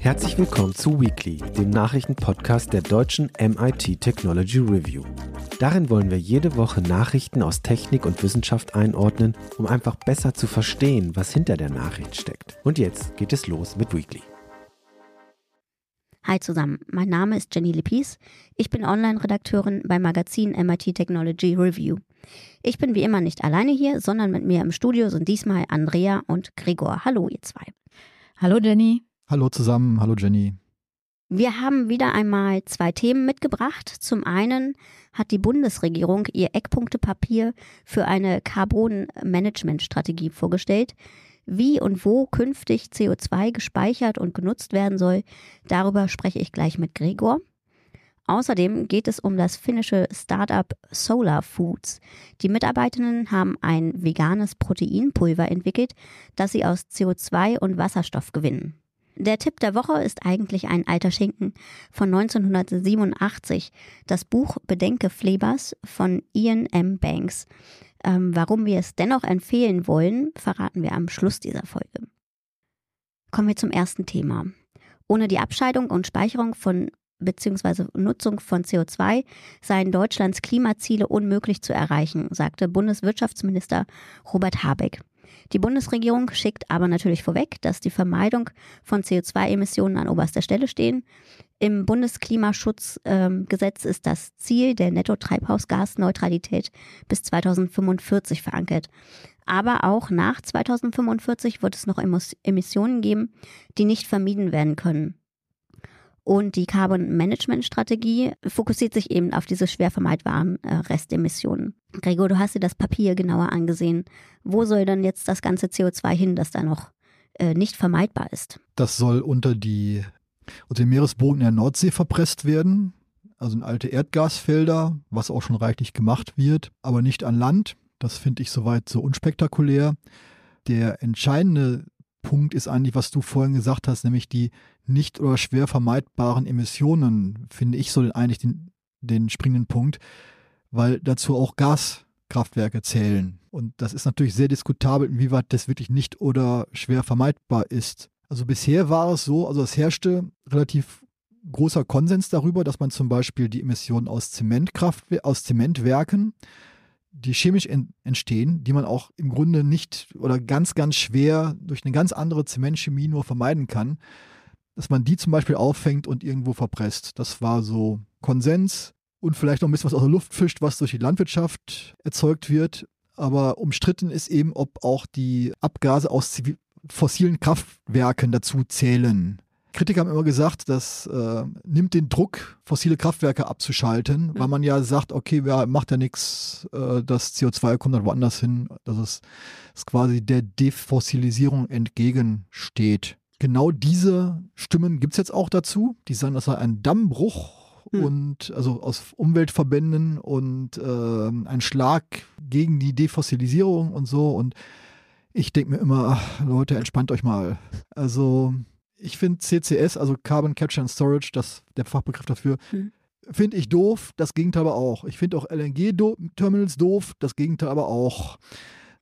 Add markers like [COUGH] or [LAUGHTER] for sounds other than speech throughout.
Herzlich willkommen zu Weekly, dem Nachrichtenpodcast der deutschen MIT Technology Review. Darin wollen wir jede Woche Nachrichten aus Technik und Wissenschaft einordnen, um einfach besser zu verstehen, was hinter der Nachricht steckt. Und jetzt geht es los mit Weekly. Hi zusammen, mein Name ist Jenny Lippis. Ich bin Online-Redakteurin beim Magazin MIT Technology Review. Ich bin wie immer nicht alleine hier, sondern mit mir im Studio sind diesmal Andrea und Gregor. Hallo, ihr zwei. Hallo, Jenny. Hallo zusammen, hallo Jenny. Wir haben wieder einmal zwei Themen mitgebracht. Zum einen hat die Bundesregierung ihr Eckpunktepapier für eine Carbon-Management-Strategie vorgestellt. Wie und wo künftig CO2 gespeichert und genutzt werden soll, darüber spreche ich gleich mit Gregor. Außerdem geht es um das finnische Startup Solar Foods. Die Mitarbeitenden haben ein veganes Proteinpulver entwickelt, das sie aus CO2 und Wasserstoff gewinnen. Der Tipp der Woche ist eigentlich ein alter Schinken von 1987, das Buch Bedenke Flebers von Ian M. Banks. Ähm, warum wir es dennoch empfehlen wollen, verraten wir am Schluss dieser Folge. Kommen wir zum ersten Thema. Ohne die Abscheidung und Speicherung von bzw. Nutzung von CO2 seien Deutschlands Klimaziele unmöglich zu erreichen, sagte Bundeswirtschaftsminister Robert Habeck. Die Bundesregierung schickt aber natürlich vorweg, dass die Vermeidung von CO2-Emissionen an oberster Stelle stehen. Im Bundesklimaschutzgesetz ähm, ist das Ziel der Netto-Treibhausgasneutralität bis 2045 verankert. Aber auch nach 2045 wird es noch Emissionen geben, die nicht vermieden werden können. Und die Carbon Management Strategie fokussiert sich eben auf diese schwer vermeidbaren äh, Restemissionen. Gregor, du hast dir das Papier genauer angesehen. Wo soll denn jetzt das ganze CO2 hin, das da noch äh, nicht vermeidbar ist? Das soll unter, die, unter den Meeresboden der Nordsee verpresst werden. Also in alte Erdgasfelder, was auch schon reichlich gemacht wird, aber nicht an Land. Das finde ich soweit so unspektakulär. Der entscheidende Punkt ist eigentlich, was du vorhin gesagt hast, nämlich die nicht oder schwer vermeidbaren Emissionen, finde ich so eigentlich den, den springenden Punkt, weil dazu auch Gaskraftwerke zählen. Und das ist natürlich sehr diskutabel, inwieweit das wirklich nicht oder schwer vermeidbar ist. Also bisher war es so, also es herrschte relativ großer Konsens darüber, dass man zum Beispiel die Emissionen aus Zementkraft, aus Zementwerken die chemisch en entstehen, die man auch im Grunde nicht oder ganz, ganz schwer durch eine ganz andere Zementchemie nur vermeiden kann, dass man die zum Beispiel auffängt und irgendwo verpresst. Das war so Konsens und vielleicht noch ein bisschen was aus der Luft fischt, was durch die Landwirtschaft erzeugt wird. Aber umstritten ist eben, ob auch die Abgase aus fossilen Kraftwerken dazu zählen. Kritiker haben immer gesagt, das äh, nimmt den Druck, fossile Kraftwerke abzuschalten, mhm. weil man ja sagt, okay, wer macht ja nichts, äh, das CO2 kommt dann woanders hin, dass es dass quasi der Defossilisierung entgegensteht. Genau diese Stimmen gibt es jetzt auch dazu. Die sagen, das sei ein Dammbruch mhm. und also aus Umweltverbänden und äh, ein Schlag gegen die Defossilisierung und so. Und ich denke mir immer, ach, Leute, entspannt euch mal. Also ich finde CCS, also Carbon Capture and Storage, das der Fachbegriff dafür, hm. finde ich doof, das Gegenteil aber auch. Ich finde auch LNG-Terminals doof, das Gegenteil aber auch.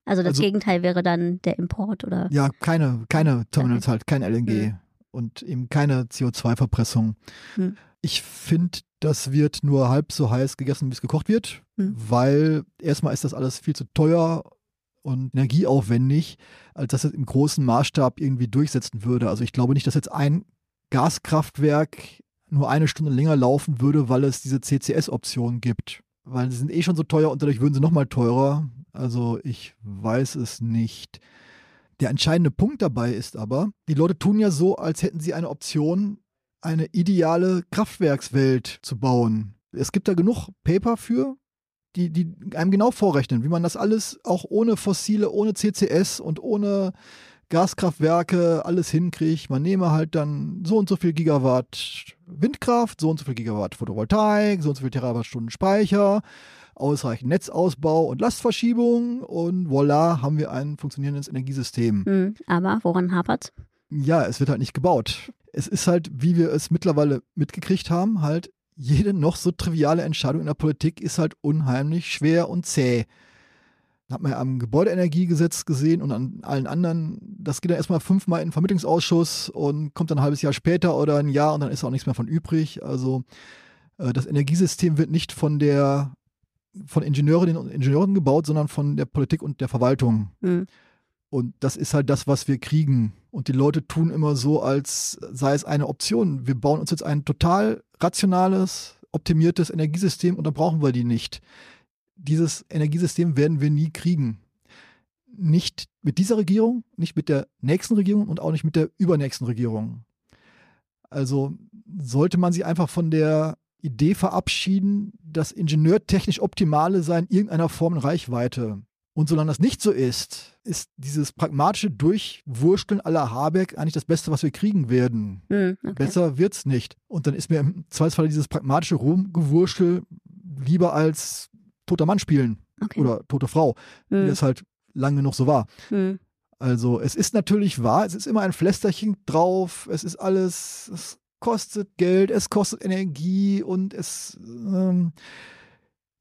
Also das also, Gegenteil wäre dann der Import, oder? Ja, keine, keine Terminals halt, kein LNG hm. und eben keine CO2-Verpressung. Hm. Ich finde, das wird nur halb so heiß gegessen, wie es gekocht wird, hm. weil erstmal ist das alles viel zu teuer und energieaufwendig, als dass es im großen Maßstab irgendwie durchsetzen würde. Also ich glaube nicht, dass jetzt ein Gaskraftwerk nur eine Stunde länger laufen würde, weil es diese CCS-Option gibt. Weil sie sind eh schon so teuer und dadurch würden sie nochmal teurer. Also ich weiß es nicht. Der entscheidende Punkt dabei ist aber, die Leute tun ja so, als hätten sie eine Option, eine ideale Kraftwerkswelt zu bauen. Es gibt da genug Paper für, die, die einem genau vorrechnen, wie man das alles auch ohne Fossile, ohne CCS und ohne Gaskraftwerke alles hinkriegt. Man nehme halt dann so und so viel Gigawatt Windkraft, so und so viel Gigawatt Photovoltaik, so und so viel Terawattstunden Speicher, ausreichend Netzausbau und Lastverschiebung und voilà, haben wir ein funktionierendes Energiesystem. Hm, aber woran hapert Ja, es wird halt nicht gebaut. Es ist halt, wie wir es mittlerweile mitgekriegt haben, halt jede noch so triviale Entscheidung in der Politik ist halt unheimlich schwer und zäh. Hat man ja am Gebäudeenergiegesetz gesehen und an allen anderen. Das geht dann erstmal fünfmal in den Vermittlungsausschuss und kommt dann ein halbes Jahr später oder ein Jahr und dann ist auch nichts mehr von übrig. Also äh, das Energiesystem wird nicht von der von Ingenieurinnen und Ingenieuren gebaut, sondern von der Politik und der Verwaltung. Mhm. Und das ist halt das, was wir kriegen. Und die Leute tun immer so, als sei es eine Option. Wir bauen uns jetzt ein total rationales, optimiertes Energiesystem und dann brauchen wir die nicht. Dieses Energiesystem werden wir nie kriegen. Nicht mit dieser Regierung, nicht mit der nächsten Regierung und auch nicht mit der übernächsten Regierung. Also sollte man sich einfach von der Idee verabschieden, das ingenieurtechnisch Optimale sei in irgendeiner Form in Reichweite. Und solange das nicht so ist, ist dieses pragmatische Durchwursteln aller Habeck eigentlich das Beste, was wir kriegen werden. Hm, okay. Besser wird's nicht. Und dann ist mir im Zweifelsfall dieses pragmatische Rumgewurschtel lieber als toter Mann spielen okay. oder tote Frau, hm. wie das halt lang genug so war. Hm. Also es ist natürlich wahr, es ist immer ein Flästerchen drauf, es ist alles, es kostet Geld, es kostet Energie und es ähm,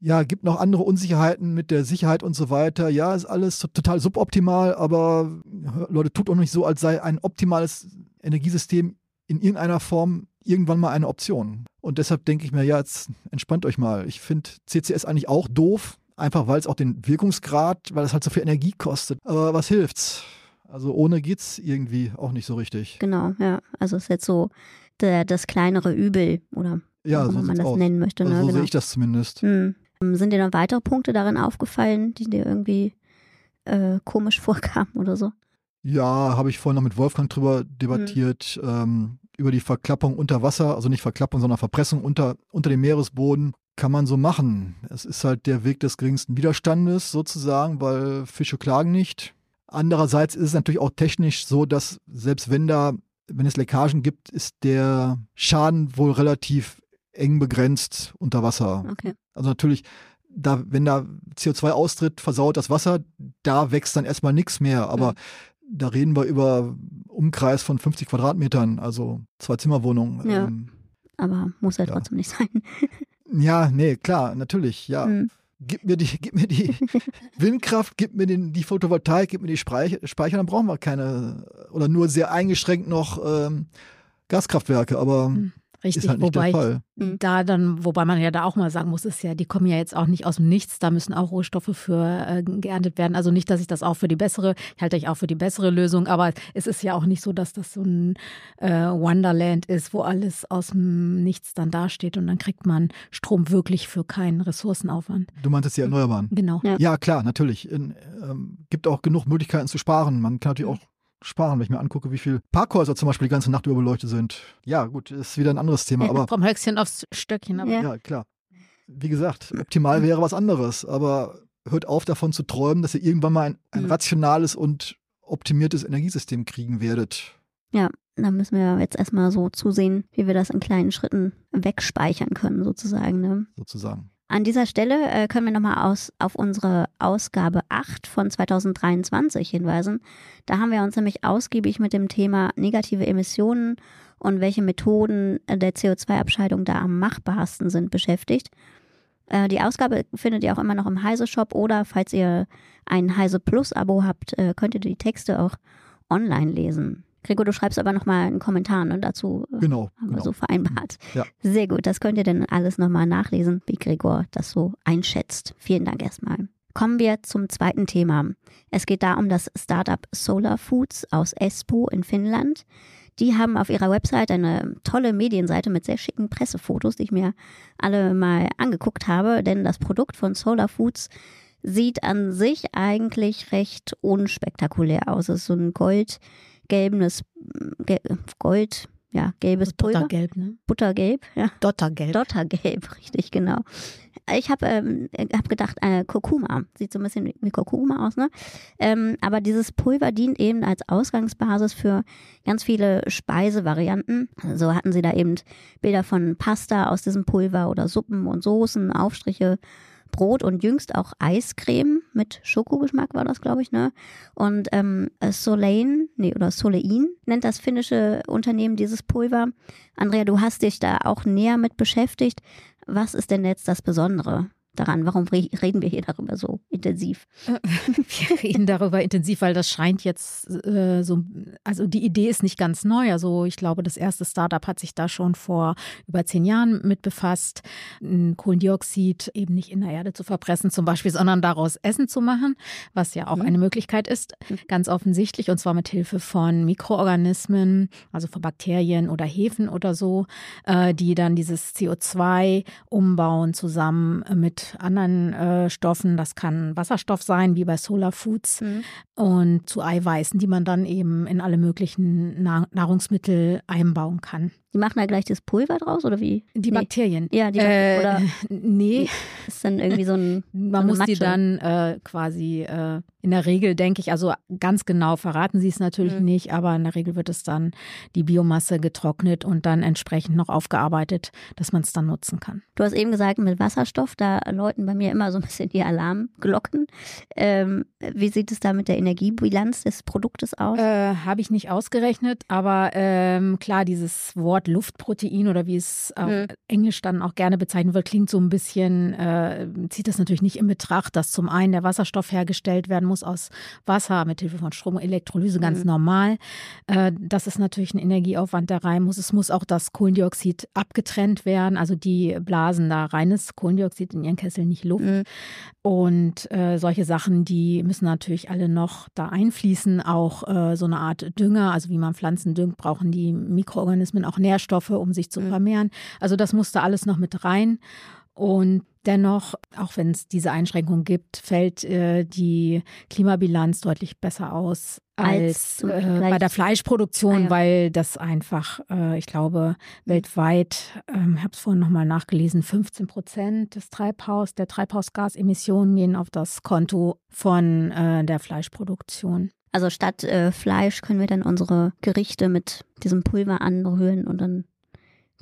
ja, gibt noch andere Unsicherheiten mit der Sicherheit und so weiter. Ja, ist alles total suboptimal, aber Leute, tut auch nicht so, als sei ein optimales Energiesystem in irgendeiner Form irgendwann mal eine Option. Und deshalb denke ich mir, ja, jetzt entspannt euch mal. Ich finde CCS eigentlich auch doof, einfach weil es auch den Wirkungsgrad, weil es halt so viel Energie kostet. Aber was hilft's? Also ohne geht's irgendwie auch nicht so richtig. Genau, ja. Also es ist jetzt so der, das kleinere Übel oder ja, so wie man das aus. nennen möchte. Also ne? so genau. sehe ich das zumindest. Hm. Sind dir noch weitere Punkte darin aufgefallen, die dir irgendwie äh, komisch [LAUGHS] vorkamen oder so? Ja, habe ich vorhin noch mit Wolfgang drüber debattiert, mhm. ähm, über die Verklappung unter Wasser, also nicht Verklappung, sondern Verpressung unter, unter dem Meeresboden. Kann man so machen. Es ist halt der Weg des geringsten Widerstandes sozusagen, weil Fische klagen nicht. Andererseits ist es natürlich auch technisch so, dass selbst wenn da, wenn es Leckagen gibt, ist der Schaden wohl relativ eng begrenzt unter Wasser. Okay. Also natürlich, da, wenn da CO2 austritt, versaut das Wasser, da wächst dann erstmal nichts mehr. Aber mhm. da reden wir über Umkreis von 50 Quadratmetern, also zwei Zimmerwohnungen. Ja. Ähm, aber muss ja, ja trotzdem nicht sein. [LAUGHS] ja, nee, klar, natürlich, ja. Mhm. Gib mir die, gib mir die [LAUGHS] Windkraft, gib mir den, die Photovoltaik, gib mir die Speicher, Speicher, dann brauchen wir keine oder nur sehr eingeschränkt noch ähm, Gaskraftwerke, aber mhm. Richtig, halt wobei Fall. da dann, wobei man ja da auch mal sagen muss, ist ja, die kommen ja jetzt auch nicht aus dem Nichts, da müssen auch Rohstoffe für äh, geerntet werden. Also nicht, dass ich das auch für die bessere, ich halte ich auch für die bessere Lösung, aber es ist ja auch nicht so, dass das so ein äh, Wonderland ist, wo alles aus dem Nichts dann dasteht und dann kriegt man Strom wirklich für keinen Ressourcenaufwand. Du meintest die Erneuerbaren. Genau. Ja, ja klar, natürlich. In, ähm, gibt auch genug Möglichkeiten zu sparen. Man kann natürlich auch sparen, wenn ich mir angucke, wie viele Parkhäuser zum Beispiel die ganze Nacht über beleuchtet sind. Ja, gut, ist wieder ein anderes Thema. Aber, Vom Höchstchen aufs Stöckchen. Aber. Ja. ja, klar. Wie gesagt, optimal wäre was anderes, aber hört auf davon zu träumen, dass ihr irgendwann mal ein, ein mhm. rationales und optimiertes Energiesystem kriegen werdet. Ja, da müssen wir jetzt erstmal so zusehen, wie wir das in kleinen Schritten wegspeichern können, sozusagen. Ne? Sozusagen. An dieser Stelle äh, können wir nochmal auf unsere Ausgabe 8 von 2023 hinweisen. Da haben wir uns nämlich ausgiebig mit dem Thema negative Emissionen und welche Methoden der CO2-Abscheidung da am machbarsten sind beschäftigt. Äh, die Ausgabe findet ihr auch immer noch im Heise Shop oder falls ihr ein Heise Plus Abo habt, äh, könnt ihr die Texte auch online lesen. Gregor, du schreibst aber nochmal einen Kommentar ne, dazu. Äh, genau. Haben genau. wir so vereinbart. Ja. Sehr gut. Das könnt ihr dann alles nochmal nachlesen, wie Gregor das so einschätzt. Vielen Dank erstmal. Kommen wir zum zweiten Thema. Es geht da um das Startup Solar Foods aus Espoo in Finnland. Die haben auf ihrer Website eine tolle Medienseite mit sehr schicken Pressefotos, die ich mir alle mal angeguckt habe, denn das Produkt von Solar Foods sieht an sich eigentlich recht unspektakulär aus. Es ist so ein Gold gelbenes Gold, ja, gelbes Pulver. Buttergelb, ne? Buttergelb, ja. Dottergelb. Dottergelb, [LAUGHS] richtig, genau. Ich habe ähm, hab gedacht, äh, Kurkuma. Sieht so ein bisschen wie Kurkuma aus, ne? Ähm, aber dieses Pulver dient eben als Ausgangsbasis für ganz viele Speisevarianten. So also hatten sie da eben Bilder von Pasta aus diesem Pulver oder Suppen und Soßen, Aufstriche Brot und jüngst auch Eiscreme mit Schokogeschmack war das, glaube ich, ne? Und ähm, Solein, nee, oder Solein nennt das finnische Unternehmen dieses Pulver. Andrea, du hast dich da auch näher mit beschäftigt. Was ist denn jetzt das Besondere daran? Warum re reden wir hier darüber so intensiv? [LAUGHS] Wir reden darüber intensiv, weil das scheint jetzt äh, so, also die Idee ist nicht ganz neu. Also ich glaube, das erste Startup hat sich da schon vor über zehn Jahren mit befasst, Kohlendioxid eben nicht in der Erde zu verpressen zum Beispiel, sondern daraus Essen zu machen, was ja auch mhm. eine Möglichkeit ist, mhm. ganz offensichtlich, und zwar mit Hilfe von Mikroorganismen, also von Bakterien oder Hefen oder so, äh, die dann dieses CO2 umbauen zusammen mit anderen äh, Stoffen. Das kann Wasserstoff sein, wie bei Solar Foods, mhm. und zu Eiweißen, die man dann eben in alle möglichen Nahrungsmittel einbauen kann. Die machen da gleich das Pulver draus oder wie? Die nee. Bakterien. Ja, die äh, oder [LAUGHS] Nee. Ist dann irgendwie so ein. Man so muss Matsche. die dann äh, quasi äh, in der Regel, denke ich, also ganz genau verraten sie es natürlich mhm. nicht, aber in der Regel wird es dann die Biomasse getrocknet und dann entsprechend noch aufgearbeitet, dass man es dann nutzen kann. Du hast eben gesagt, mit Wasserstoff, da läuten bei mir immer so ein bisschen die Alarmglocken. Ähm, wie sieht es da mit der Energiebilanz des Produktes aus? Äh, Habe ich nicht ausgerechnet, aber ähm, klar, dieses Wort Wort Luftprotein oder wie es auf mhm. Englisch dann auch gerne bezeichnet wird, klingt so ein bisschen, äh, zieht das natürlich nicht in Betracht, dass zum einen der Wasserstoff hergestellt werden muss aus Wasser mit Hilfe von Strom und Elektrolyse, ganz mhm. normal. Äh, das ist natürlich ein Energieaufwand, der rein muss. Es muss auch das Kohlendioxid abgetrennt werden. Also die blasen da reines Kohlendioxid in ihren Kessel, nicht Luft. Mhm. Und äh, solche Sachen, die müssen natürlich alle noch da einfließen. Auch äh, so eine Art Dünger, also wie man Pflanzen düngt, brauchen die Mikroorganismen auch Nährstoffe, um sich zu mhm. vermehren. Also das musste alles noch mit rein. Und dennoch, auch wenn es diese Einschränkung gibt, fällt äh, die Klimabilanz deutlich besser aus als, als äh, bei der Fleischproduktion, ah, ja. weil das einfach, äh, ich glaube, weltweit, ähm, ich habe es vorhin nochmal nachgelesen, 15 Prozent des Treibhaus, der Treibhausgasemissionen gehen auf das Konto von äh, der Fleischproduktion. Also statt äh, Fleisch können wir dann unsere Gerichte mit diesem Pulver anrühren und dann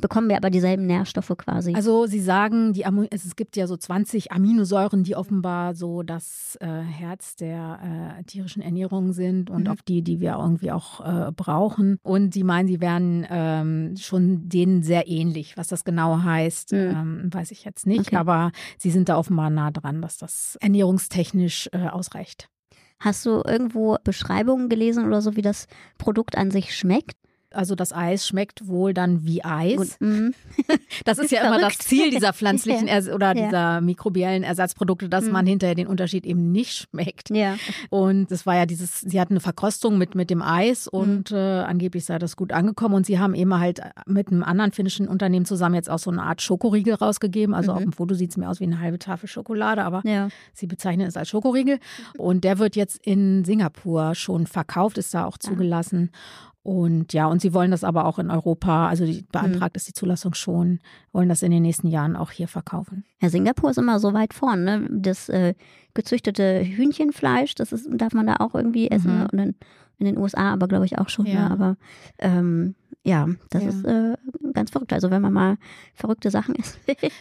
bekommen wir aber dieselben Nährstoffe quasi. Also Sie sagen, die es gibt ja so 20 Aminosäuren, die offenbar so das äh, Herz der äh, tierischen Ernährung sind und mhm. auf die, die wir irgendwie auch äh, brauchen. Und Sie meinen, sie wären ähm, schon denen sehr ähnlich. Was das genau heißt, mhm. ähm, weiß ich jetzt nicht. Okay. Aber Sie sind da offenbar nah dran, dass das ernährungstechnisch äh, ausreicht. Hast du irgendwo Beschreibungen gelesen oder so, wie das Produkt an sich schmeckt? Also das Eis schmeckt wohl dann wie Eis. Mhm. [LAUGHS] Das ist ja [LAUGHS] immer das Ziel dieser [LAUGHS] pflanzlichen ja. oder dieser ja. mikrobiellen Ersatzprodukte, dass mhm. man hinterher den Unterschied eben nicht schmeckt. Ja. Und es war ja dieses, sie hatten eine Verkostung mit, mit dem Eis und mhm. äh, angeblich sei das gut angekommen. Und sie haben eben halt mit einem anderen finnischen Unternehmen zusammen jetzt auch so eine Art Schokoriegel rausgegeben. Also mhm. auf dem Foto sieht es mir aus wie eine halbe Tafel Schokolade, aber ja. sie bezeichnen es als Schokoriegel. Und der wird jetzt in Singapur schon verkauft, ist da auch ah. zugelassen. Und ja, und sie wollen das aber auch in Europa, also die, beantragt mhm. ist die Zulassung schon, wollen das in den nächsten Jahren auch hier verkaufen. Ja, Singapur ist immer so weit vorn, ne? Das äh, gezüchtete Hühnchenfleisch, das ist, darf man da auch irgendwie essen. Mhm. Und in, in, den USA aber, glaube ich, auch schon. Ja. Ne? Aber ähm, ja, das ja. ist äh, ganz verrückt. Also wenn man mal verrückte Sachen [LAUGHS] isst.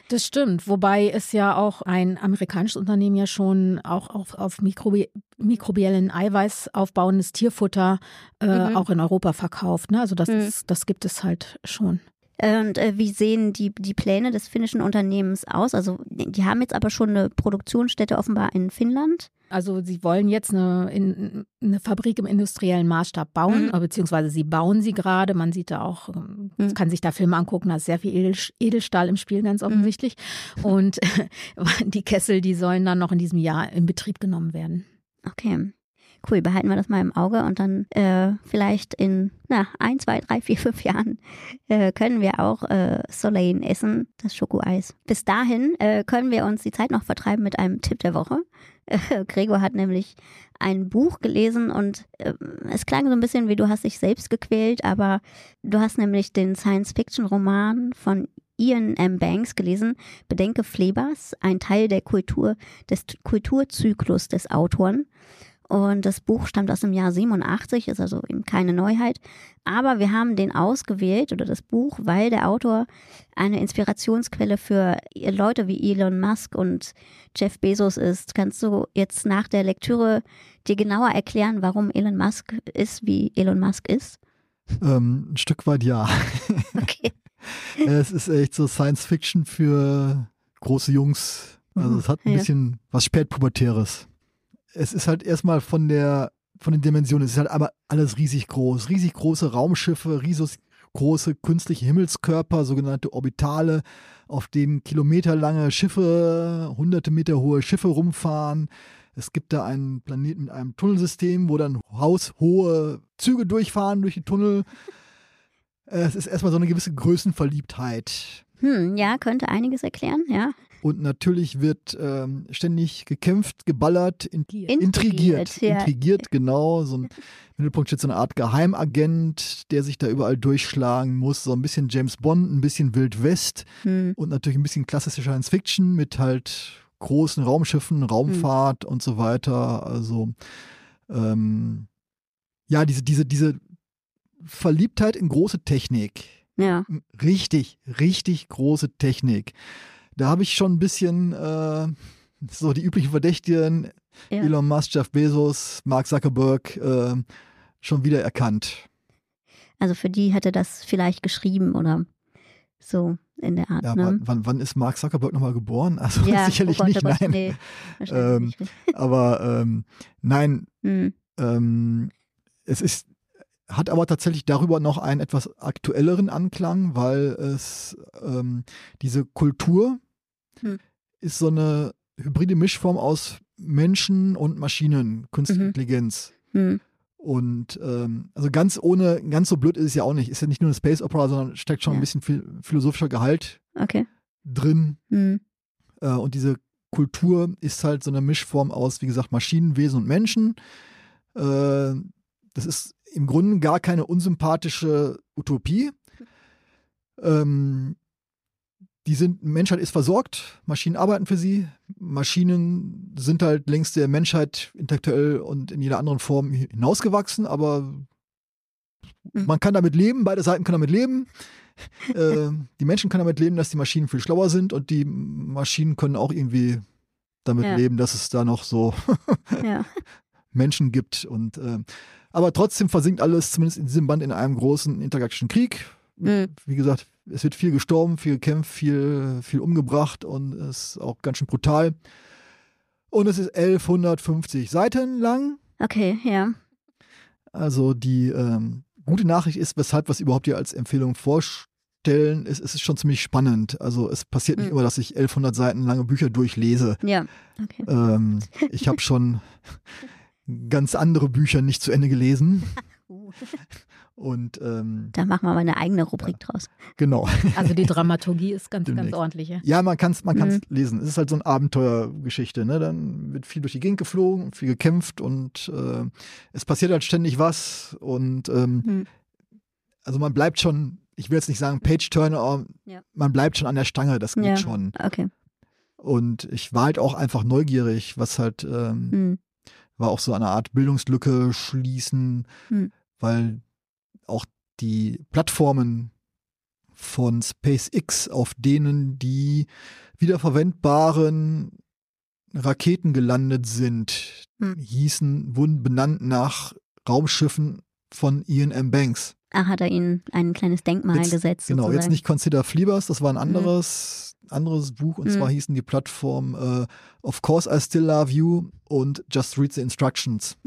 das stimmt. Wobei es ja auch ein amerikanisches Unternehmen ja schon auch auf, auf Mikrobi mikrobiellen Eiweiß aufbauendes Tierfutter äh, mhm. auch in Europa verkauft. Ne? Also das, mhm. ist, das gibt es halt schon. Und äh, wie sehen die, die Pläne des finnischen Unternehmens aus? Also die haben jetzt aber schon eine Produktionsstätte offenbar in Finnland. Also sie wollen jetzt eine, in, eine Fabrik im industriellen Maßstab bauen, mhm. beziehungsweise sie bauen sie gerade. Man sieht da auch, ähm, mhm. kann sich da Filme angucken, da ist sehr viel Edelstahl im Spiel, ganz mhm. offensichtlich. Mhm. Und [LAUGHS] die Kessel, die sollen dann noch in diesem Jahr in Betrieb genommen werden. Okay cool, behalten wir das mal im Auge und dann äh, vielleicht in na, ein, zwei, drei, vier, fünf Jahren äh, können wir auch äh, Soleil essen, das Schokoeis. Bis dahin äh, können wir uns die Zeit noch vertreiben mit einem Tipp der Woche. Äh, Gregor hat nämlich ein Buch gelesen und äh, es klang so ein bisschen wie du hast dich selbst gequält, aber du hast nämlich den Science-Fiction-Roman von Ian M. Banks gelesen, Bedenke Flebers, ein Teil der Kultur, des Kulturzyklus des Autoren. Und das Buch stammt aus dem Jahr 87, ist also eben keine Neuheit. Aber wir haben den ausgewählt oder das Buch, weil der Autor eine Inspirationsquelle für Leute wie Elon Musk und Jeff Bezos ist. Kannst du jetzt nach der Lektüre dir genauer erklären, warum Elon Musk ist, wie Elon Musk ist? Ähm, ein Stück weit ja. [LAUGHS] [LAUGHS] Okay. es ist echt so Science Fiction für große Jungs Also es hat ein Ja. bisschen was spätpubertäres. Es ist halt erstmal von der von den Dimensionen, es ist halt einmal alles riesig groß, riesig große Raumschiffe, riesig große künstliche Himmelskörper, sogenannte Orbitale, auf denen kilometerlange Schiffe, hunderte Meter hohe Schiffe rumfahren. Es gibt da einen Planeten mit einem Tunnelsystem, wo dann haushohe Züge durchfahren durch die Tunnel. Es ist erstmal so eine gewisse Größenverliebtheit. Hm, ja, könnte einiges erklären, ja. Und natürlich wird ähm, ständig gekämpft, geballert, in, Intrigiert. intrigiert. ja. Intrigiert, genau. So ein, Im [LAUGHS] Mittelpunkt steht so eine Art Geheimagent, der sich da überall durchschlagen muss. So ein bisschen James Bond, ein bisschen Wild West Hm. und natürlich ein bisschen klassische Science Fiction mit halt großen Raumschiffen, Raumfahrt und so weiter. Also ähm, ja, diese, diese, diese Verliebtheit in große Technik Ja. richtig, richtig große Technik. Da habe ich schon ein bisschen äh, so die üblichen Verdächtigen, Ja. Elon Musk, Jeff Bezos, Mark Zuckerberg, äh, schon wieder erkannt. Also für die hätte das vielleicht geschrieben oder so in der Art, Ja, ne? wann, wann, ist Mark Zuckerberg nochmal geboren? Also [LAUGHS] Ja, sicherlich oh Gott, nicht, oh Gott, nein. Nee, Ähm, nicht. [LAUGHS] Aber ähm, nein, Hm. ähm, es ist, hat aber tatsächlich darüber noch einen etwas aktuelleren Anklang, weil es ähm, diese Kultur Hm. ist so eine hybride Mischform aus Menschen und Maschinen, Künstliche Mhm. Intelligenz. Hm. Und ähm, also ganz ohne, ganz so blöd ist es ja auch nicht. Ist ja nicht nur eine Space Opera, sondern steckt schon Ja. ein bisschen viel philosophischer Gehalt Okay. drin. Hm. Äh, und diese Kultur ist halt so eine Mischform aus, wie gesagt, Maschinenwesen und Menschen. Äh, das ist im Grunde gar keine unsympathische Utopie. Ähm, die sind, Menschheit ist versorgt, Maschinen arbeiten für sie. Maschinen sind halt längst der Menschheit intellektuell und in jeder anderen Form hinausgewachsen, aber Mhm. man kann damit leben, beide Seiten können damit leben. [LAUGHS] äh, die Menschen können damit leben, dass die Maschinen viel schlauer sind und die Maschinen können auch irgendwie damit Ja. leben, dass es da noch so Ja. [LAUGHS] Menschen gibt. Und äh, aber trotzdem versinkt alles, zumindest in diesem Band, in einem großen intergalaktischen Krieg. Mhm. Wie gesagt, es wird viel gestorben, viel gekämpft, viel, viel umgebracht und es ist auch ganz schön brutal. Und es ist 1150 Seiten lang. Okay, ja. Also die ähm, gute Nachricht ist, weshalb wir es überhaupt hier als Empfehlung vorstellen, ist, es ist schon ziemlich spannend. Also es passiert nicht Mhm. immer, dass ich 1100 Seiten lange Bücher durchlese. Ja. Okay. Ähm, ich habe schon [LAUGHS] ganz andere Bücher nicht zu Ende gelesen. [LAUGHS] Und ähm, Da machen wir mal eine eigene Rubrik draus. genau. [LAUGHS] Also die Dramaturgie ist ganz, ganz Demnächst. ordentlich. Ja. Ja, man kann es man kann's lesen. Es ist halt so eine Abenteuergeschichte. Ne? Dann wird viel durch die Gegend geflogen, viel gekämpft und äh, es passiert halt ständig was. Und ähm, Hm. also man bleibt schon, ich will jetzt nicht sagen Page-Turner, aber Ja. man bleibt schon an der Stange, das geht Ja. schon. Okay. Und ich war halt auch einfach neugierig, was halt ähm, Hm. War auch so eine Art Bildungslücke schließen, Hm. weil auch die Plattformen von SpaceX, auf denen die wiederverwendbaren Raketen gelandet sind, Hm. hießen, wurden benannt nach Raumschiffen von Ian M. Banks. Ach, hat er ihnen ein kleines Denkmal Jetzt- gesetzt. Genau, sozusagen. jetzt nicht Consider Fliebers, das war ein anderes, anderes Buch und Mhm. zwar hießen die Plattform äh, Of Course I Still Love You und Just Read the Instructions. [LAUGHS]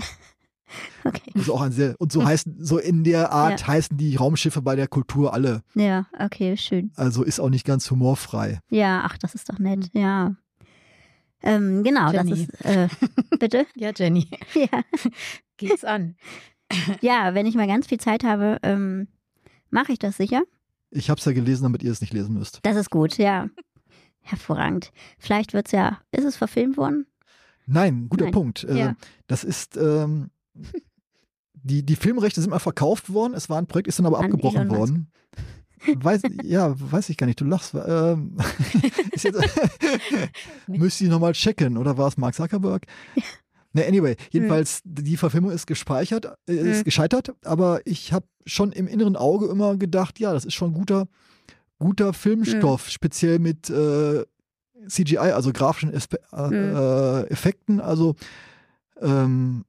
Okay. Ist auch ein sehr, und so [LAUGHS] heißen, so in der Art heißen die Raumschiffe bei der Kultur alle. Ja, okay, schön. Also ist auch nicht ganz humorfrei. Ja, ach, das ist doch nett. Ja. Ähm, genau, Jenny. das ist. Äh, [LAUGHS] bitte? ja, Jenny, Ja. geht's an. ja, wenn ich mal ganz viel Zeit habe, ähm, mache ich das sicher. Ich habe es ja gelesen, damit ihr es nicht lesen müsst. Das ist gut, ja. [LAUGHS] Hervorragend. Vielleicht wird es ja. Ist es verfilmt worden? Nein, guter Nein. Punkt. Äh, Ja. Das ist, ähm, [LAUGHS] die, die Filmrechte sind mal verkauft worden, es war ein Projekt, ist dann aber An abgebrochen Elon Musk. worden. Weiß, ja, weiß ich gar nicht, du lachst. Ähm, [LAUGHS] jetzt, müsste ich nochmal checken, oder war es Mark Zuckerberg? Ne, anyway, jedenfalls, die Verfilmung ist gespeichert, äh, ist Hm. gescheitert, aber ich habe schon im inneren Auge immer gedacht, ja, das ist schon guter, guter Filmstoff, speziell mit äh, CGI, also grafischen Espe äh, Hm. äh, Effekten. Also ähm,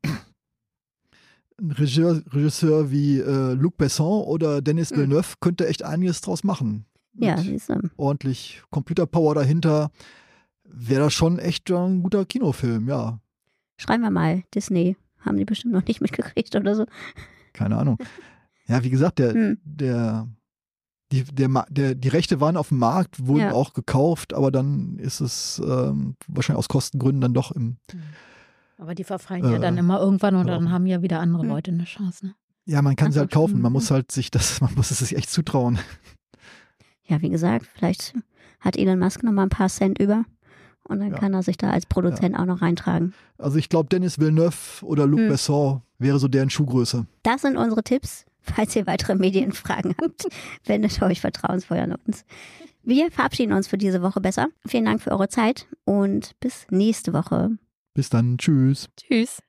ein Regisseur, Regisseur wie äh, Luc Besson oder Denis Hm. Villeneuve könnte echt einiges draus machen. Ja, Mit ordentlich Computerpower dahinter. wäre das schon echt ein guter Kinofilm, ja. Schreiben wir mal, Disney. Haben die bestimmt noch nicht mitgekriegt oder so. Keine Ahnung. Ja, wie gesagt, der, Hm. der, die, der, der, die Rechte waren auf dem Markt, wurden Ja. auch gekauft, aber dann ist es ähm, wahrscheinlich aus Kostengründen dann doch im. Aber die verfallen ja Äh, dann immer irgendwann und ja. dann haben ja wieder andere Hm. Leute eine Chance. Ne? Ja, man kann sie Ach so, halt kaufen. Man mhm. muss halt sich das, [LAUGHS] man muss es sich echt zutrauen. Ja, wie gesagt, vielleicht hat Elon Musk noch mal ein paar Cent über und dann Ja. kann er sich da als Produzent auch noch reintragen. Also ich glaube, Dennis Villeneuve oder Luc Hm. Besson wäre so deren Schuhgröße. Das sind unsere Tipps. [LAUGHS] Falls ihr weitere Medienfragen habt, [LAUGHS] wendet euch vertrauensvoll an uns. Wir verabschieden uns für diese Woche besser. Vielen Dank für eure Zeit und bis nächste Woche. Bis dann, tschüss. Tschüss.